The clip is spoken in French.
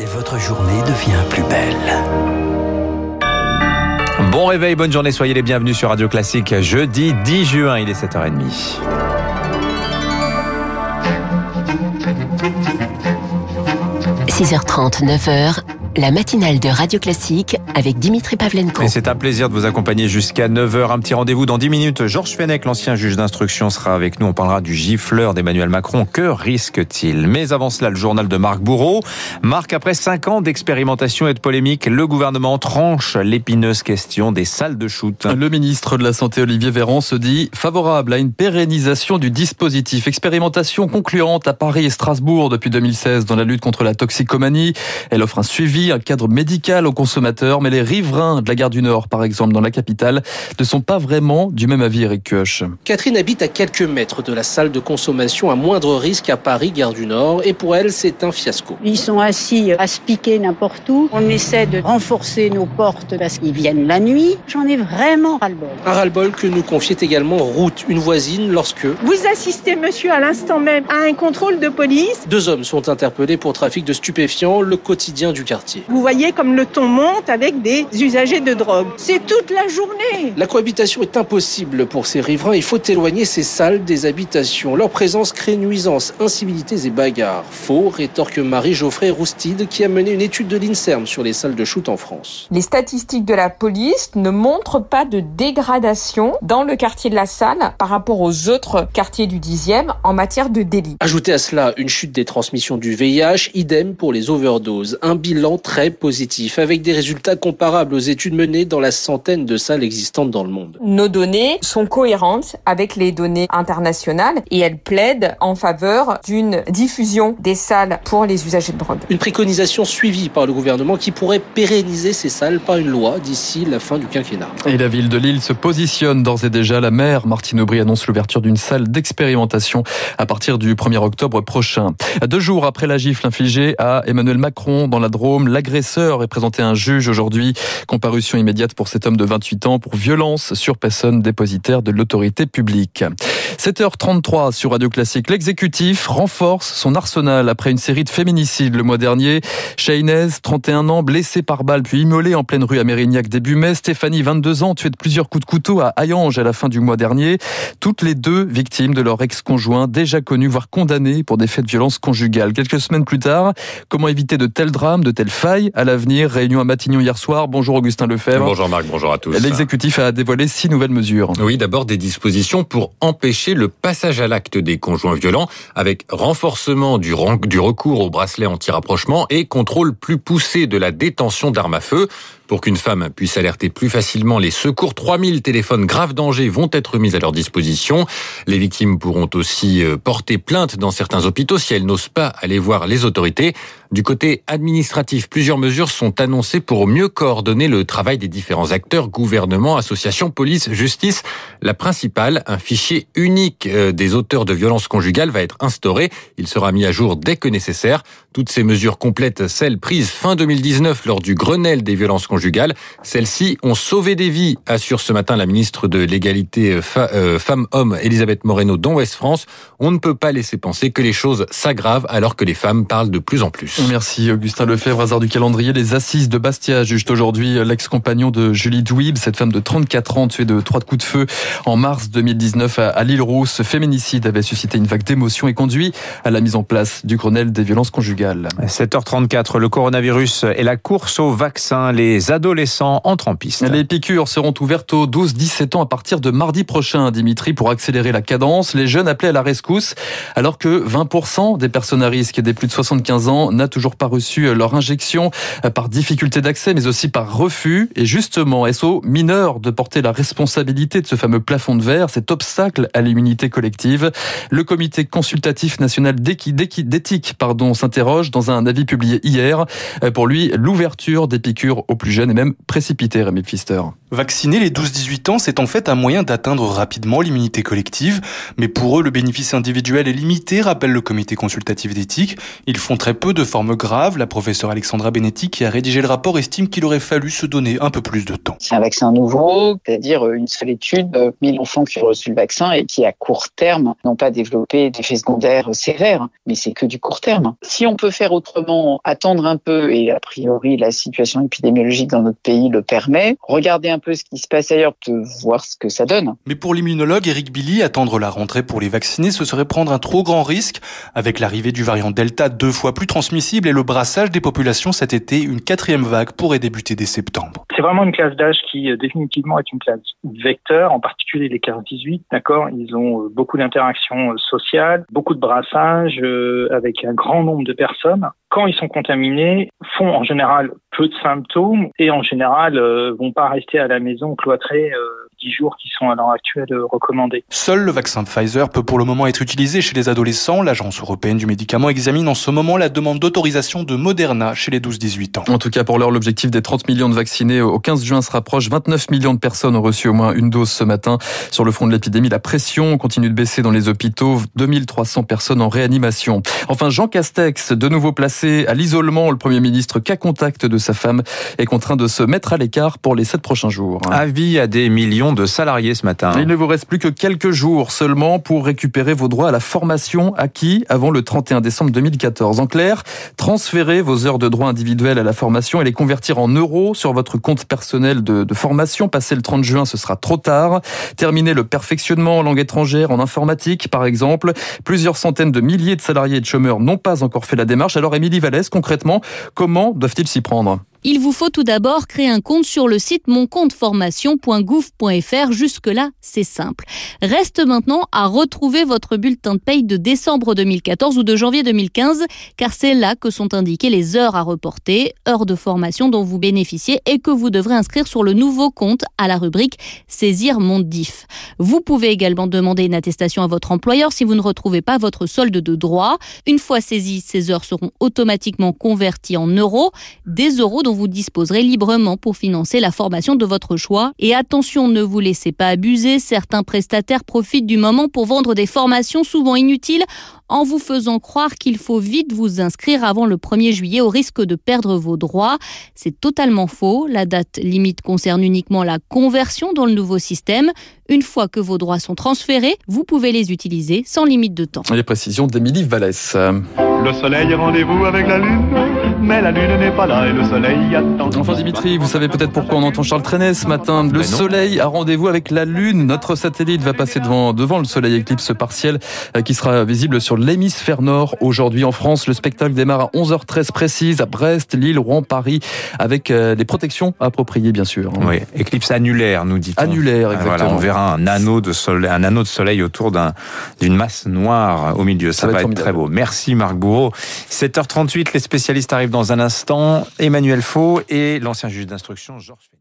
Et votre journée devient plus belle. Bon réveil, bonne journée, soyez les bienvenus sur Radio Classique. Jeudi 10 juin, il est 7h30. – 6h30, 9h, la matinale de Radio Classique avec Dimitri Pavlenko. Et c'est un plaisir de vous accompagner jusqu'à 9h. Un petit rendez-vous dans 10 minutes. Georges Fenech, l'ancien juge d'instruction, sera avec nous. On parlera du gifleur d'Emmanuel Macron. Que risque-t-il? Mais avant cela, le journal de Marc Bourreau. Marc, après 5 ans d'expérimentation et de polémique, le gouvernement tranche l'épineuse question des salles de shoot. Le ministre de la Santé, Olivier Véran, se dit favorable à une pérennisation du dispositif. Expérimentation concluante à Paris et Strasbourg depuis 2016 dans la lutte contre la toxicomanie. Elle offre un suivi un cadre médical aux consommateurs, mais les riverains de la gare du Nord, par exemple, dans la capitale, ne sont pas vraiment du même avis, Eric Koch. Catherine habite à quelques mètres de la salle de consommation à moindre risque à Paris, gare du Nord, et pour elle, c'est un fiasco. Ils sont assis à se piquer n'importe où. On essaie de renforcer nos portes parce qu'ils viennent la nuit. J'en ai vraiment ras-le-bol. Un ras-le-bol que nous confiait également Ruth, une voisine, lorsque... Vous assistez, monsieur, à l'instant même à un contrôle de police? Deux hommes sont interpellés pour trafic de stupéfiants, le quotidien du quartier. Vous voyez comme le ton monte avec des usagers de drogue. C'est toute la journée. La cohabitation est impossible pour ces riverains. Il faut éloigner ces salles des habitations. Leur présence crée nuisances, incivilités et bagarres. Faux, rétorque Marie-Geoffrey Roustide qui a mené une étude de l'INSERM sur les salles de shoot en France. Les statistiques de la police ne montrent pas de dégradation dans le quartier de la salle par rapport aux autres quartiers du 10e en matière de délit. Ajoutez à cela une chute des transmissions du VIH, idem pour les overdoses. Un bilan très positif, avec des résultats comparables aux études menées dans la centaine de salles existantes dans le monde. Nos données sont cohérentes avec les données internationales et elles plaident en faveur d'une diffusion des salles pour les usagers de drogue. Une préconisation suivie par le gouvernement qui pourrait pérenniser ces salles par une loi d'ici la fin du quinquennat. Et la ville de Lille se positionne d'ores et déjà. La maire Martine Aubry annonce l'ouverture d'une salle d'expérimentation à partir du 1er octobre prochain. Deux jours après la gifle infligée à Emmanuel Macron dans la Drôme, L'agresseur est présenté un juge aujourd'hui. Comparution immédiate pour cet homme de 28 ans pour violence sur personne dépositaire de l'autorité publique. 7h33 sur Radio Classique. L'exécutif renforce son arsenal après une série de féminicides le mois dernier. Shaynez, 31 ans, blessé par balle puis immolé en pleine rue à Mérignac début mai. Stéphanie, 22 ans, tuée de plusieurs coups de couteau à Hayange à la fin du mois dernier. Toutes les deux victimes de leur ex-conjoint, déjà connus, voire condamnés pour des faits de violence conjugale. Quelques semaines plus tard, comment éviter de tels drames, de telles faille à l'avenir. Réunion à Matignon hier soir. Bonjour Augustin Lefebvre. Bonjour Marc, bonjour à tous. L'exécutif a dévoilé six nouvelles mesures. Oui, d'abord des dispositions pour empêcher le passage à l'acte des conjoints violents avec renforcement du, du recours au bracelet anti-rapprochement et contrôle plus poussé de la détention d'armes à feu. Pour qu'une femme puisse alerter plus facilement les secours, 3000 téléphones graves danger vont être mis à leur disposition. Les victimes pourront aussi euh, porter plainte dans certains hôpitaux si elles n'osent pas aller voir les autorités. Du côté administratif, plusieurs mesures sont annoncées pour mieux coordonner le travail des différents acteurs, gouvernement, associations, police, justice. La principale, un fichier unique euh, des auteurs de violences conjugales va être instauré. Il sera mis à jour dès que nécessaire. Toutes ces mesures complètent celles prises fin 2019 lors du Grenelle des violences conjugales. Celles-ci ont sauvé des vies, assure ce matin la ministre de l'égalité euh, euh, femmes-hommes Elisabeth Moreno dans Ouest France. On ne peut pas laisser penser que les choses s'aggravent alors que les femmes parlent de plus en plus. Merci Augustin Lefebvre, hasard du calendrier. Les assises de Bastia jugent aujourd'hui l'ex-compagnon de Julie Douib, cette femme de 34 ans tuée de trois coups de feu en mars 2019 à l'île Rousse. Ce féminicide avait suscité une vague d'émotion et conduit à la mise en place du Grenelle des violences conjugales. 7h34, le coronavirus et la course au vaccin. Les adolescents entrent en piste. Les piqûres seront ouvertes aux 12-17 ans à partir de mardi prochain, Dimitri, pour accélérer la cadence. Les jeunes appelés à la rescousse, alors que 20% des personnes à risque et des plus de 75 ans n'a toujours pas reçu leur injection par difficulté d'accès, mais aussi par refus. Et justement, aux mineurs de porter la responsabilité de ce fameux plafond de verre, cet obstacle à l'immunité collective Le comité consultatif national d'éthique pardon, s'interroge dans un avis publié hier. Pour lui, l'ouverture des piqûres aux plus jeunes est même précipitée, Rémi Pfister. Vacciner les 12-18 ans, c'est en fait un moyen d'atteindre rapidement l'immunité collective, mais pour eux, le bénéfice individuel est limité, rappelle le comité consultatif d'éthique. Ils font très peu de formes graves. La professeure Alexandra Benetti, qui a rédigé le rapport, estime qu'il aurait fallu se donner un peu plus de temps. C'est un vaccin nouveau, c'est-à-dire une seule étude, 1000 enfants qui ont reçu le vaccin et qui, à court terme, n'ont pas développé d'effets secondaires sévères, mais c'est que du court terme. Si on peut faire autrement, attendre un peu, et a priori la situation épidémiologique dans notre pays le permet, regarder un peu ce qui se passe ailleurs, voir ce que ça donne. Mais pour l'immunologue Eric Billy, attendre la rentrée pour les vacciner, ce serait prendre un trop grand risque. Avec l'arrivée du variant Delta deux fois plus transmissible et le brassage des populations cet été, une quatrième vague pourrait débuter dès septembre. C'est vraiment une classe d'âge qui euh, définitivement est une classe vecteur, en particulier les 15-18, d'accord? Ils ont euh, beaucoup d'interactions euh, sociales, beaucoup de brassage avec un grand nombre de personnes. Quand ils sont contaminés, font en général peu de symptômes et en général vont pas rester à la maison cloîtrés jours qui sont à l'heure actuelle euh, recommandés. Seul le vaccin Pfizer peut pour le moment être utilisé chez les adolescents. L'Agence européenne du médicament examine en ce moment la demande d'autorisation de Moderna chez les 12-18 ans. En tout cas, pour l'heure, l'objectif des 30 millions de vaccinés au 15 juin se rapproche. 29 millions de personnes ont reçu au moins une dose ce matin. Sur le front de l'épidémie, la pression continue de baisser dans les hôpitaux. 2300 personnes en réanimation. Enfin, Jean Castex, de nouveau placé à l'isolement, le Premier ministre cas contact de sa femme est contraint de se mettre à l'écart pour les sept prochains jours. Avis à des millions Il ne vous reste plus que quelques jours seulement pour récupérer vos droits à la formation acquis avant le 31 décembre 2014. En clair, transférer vos heures de droit individuel à la formation et les convertir en euros sur votre compte personnel de, de formation. Passé le 30 juin, ce sera trop tard. Terminer le perfectionnement en langue étrangère, en informatique par exemple. Plusieurs centaines de milliers de salariés et de chômeurs n'ont pas encore fait la démarche. Alors Émilie Vallès, concrètement, comment doivent-ils s'y prendre? Il vous faut tout d'abord créer un compte sur le site moncompteformation.gouv.fr. Jusque-là, c'est simple. Reste maintenant à retrouver votre bulletin de paye de décembre 2014 ou de janvier 2015, car c'est là que sont indiquées les heures à reporter, heures de formation dont vous bénéficiez et que vous devrez inscrire sur le nouveau compte à la rubrique Saisir mon DIF. Vous pouvez également demander une attestation à votre employeur si vous ne retrouvez pas votre solde de droit. Une fois saisies, ces heures seront automatiquement converties en euros, des euros dont vous disposerez librement pour financer la formation de votre choix. Et attention, ne vous laissez pas abuser, certains prestataires profitent du moment pour vendre des formations souvent inutiles en vous faisant croire qu'il faut vite vous inscrire avant le 1er juillet au risque de perdre vos droits. C'est totalement faux. La date limite concerne uniquement la conversion dans le nouveau système. Une fois que vos droits sont transférés, vous pouvez les utiliser sans limite de temps. Les précisions d'Émilie Vallès. Le soleil est rendez-vous avec la lune, mais la lune n'est pas là et le soleil attend. Enfin Dimitri, vous savez peut-être pourquoi on entend Charles Trenet ce matin. Le soleil a rendez-vous avec la lune. Notre satellite va passer devant, devant le soleil éclipse partiel euh, qui sera visible sur l'hémisphère nord aujourd'hui en France. Le spectacle démarre à 11h13 précise à Brest, Lille, Rouen, Paris avec euh, protections appropriées bien sûr. Oui, éclipse annulaire nous dit-on. Annulaire exactement. on verra un anneau de soleil, un anneau de soleil autour d'une masse noire au milieu. Ça, va, être, très beau. Merci Marc Bourreau. 7h38, les spécialistes arrivent dans un instant. Emmanuel Faux et l'ancien juge d'instruction Georges